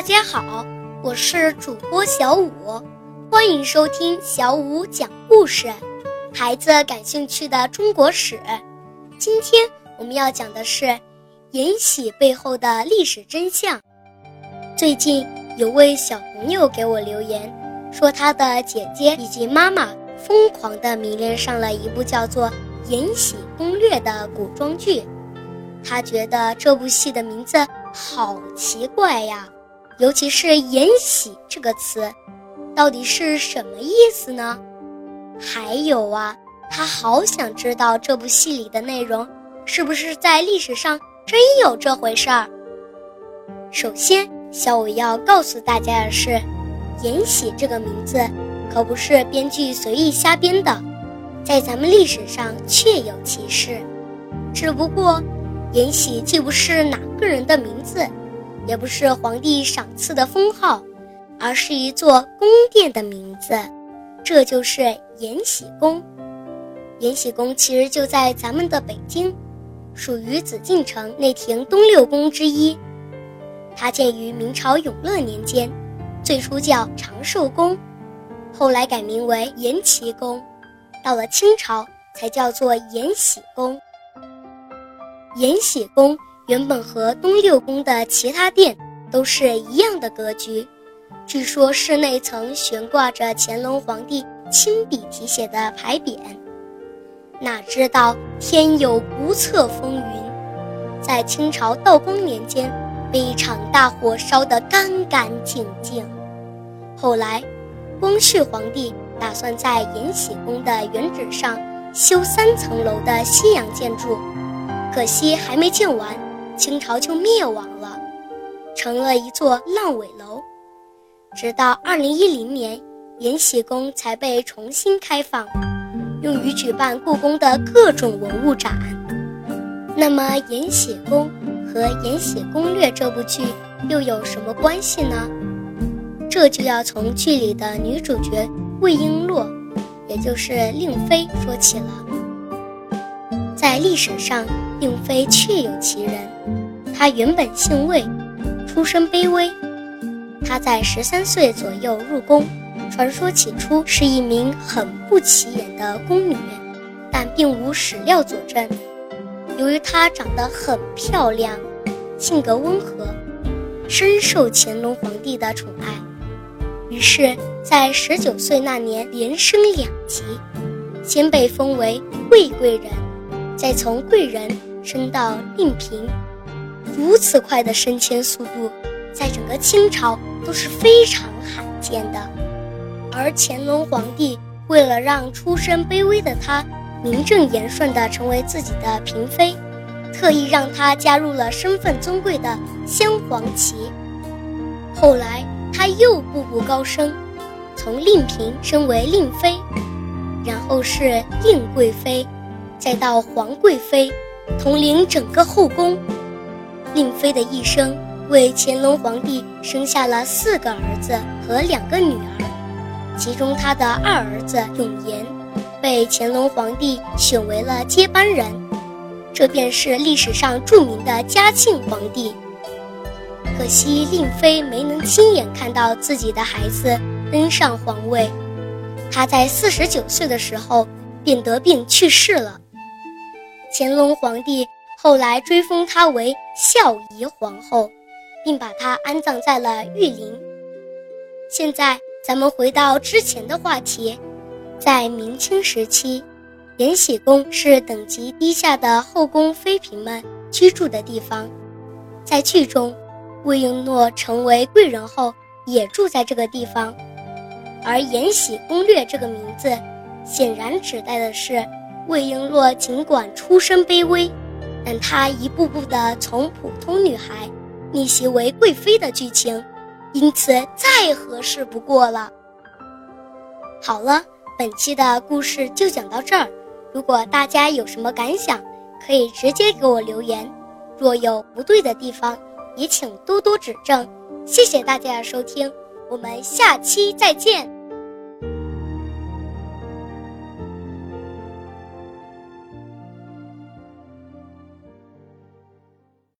大家好，我是主播小五，欢迎收听小五讲故事。孩子感兴趣的中国史，今天我们要讲的是延禧背后的历史真相。最近有位小朋友给我留言，说他的姐姐以及妈妈疯狂地迷恋上了一部叫做《延禧攻略》的古装剧，他觉得这部戏的名字好奇怪呀。尤其是“延禧”这个词，到底是什么意思呢？还有啊，他好想知道这部戏里的内容是不是在历史上真有这回事儿。首先，小伟要告诉大家的是，“延禧”这个名字可不是编剧随意瞎编的，在咱们历史上确有其事。只不过，延禧既不是哪个人的名字。也不是皇帝赏赐的封号，而是一座宫殿的名字，这就是延禧宫。延禧宫其实就在咱们的北京，属于紫禁城内廷东六宫之一。它建于明朝永乐年间，最初叫长寿宫，后来改名为延禧宫，到了清朝才叫做延禧宫。延禧宫。原本和东六宫的其他殿都是一样的格局，据说室内曾悬挂着乾隆皇帝亲笔题写的牌匾。哪知道天有不测风云，在清朝道光年间被一场大火烧得干干净净。后来，光绪皇帝打算在延禧宫的原址上修三层楼的西洋建筑，可惜还没建完。清朝就灭亡了，成了一座烂尾楼。直到二零一零年，延禧宫才被重新开放，用于举办故宫的各种文物展。那么，《延禧宫》和《延禧攻略》这部剧又有什么关系呢？这就要从剧里的女主角魏璎珞，也就是令妃说起了。在历史上，令妃确有其人。她原本姓魏，出身卑微。她在十三岁左右入宫，传说起初是一名很不起眼的宫女，但并无史料佐证。由于她长得很漂亮，性格温和，深受乾隆皇帝的宠爱，于是，在十九岁那年连升两级，先被封为魏贵人。再从贵人升到令嫔，如此快的升迁速度，在整个清朝都是非常罕见的。而乾隆皇帝为了让出身卑微的他名正言顺地成为自己的嫔妃，特意让她加入了身份尊贵的镶黄旗。后来他又步步高升，从令嫔升为令妃，然后是令贵妃。再到皇贵妃，统领整个后宫。令妃的一生为乾隆皇帝生下了四个儿子和两个女儿，其中她的二儿子永琰被乾隆皇帝选为了接班人，这便是历史上著名的嘉庆皇帝。可惜令妃没能亲眼看到自己的孩子登上皇位，她在四十九岁的时候便得病去世了。乾隆皇帝后来追封她为孝仪皇后，并把她安葬在了玉林。现在咱们回到之前的话题，在明清时期，延禧宫是等级低下的后宫妃嫔们居住的地方。在剧中，魏璎珞成为贵人后也住在这个地方，而《延禧攻略》这个名字，显然指代的是。魏璎珞尽管出身卑微，但她一步步的从普通女孩逆袭为贵妃的剧情，因此再合适不过了。好了，本期的故事就讲到这儿。如果大家有什么感想，可以直接给我留言。若有不对的地方，也请多多指正。谢谢大家的收听，我们下期再见。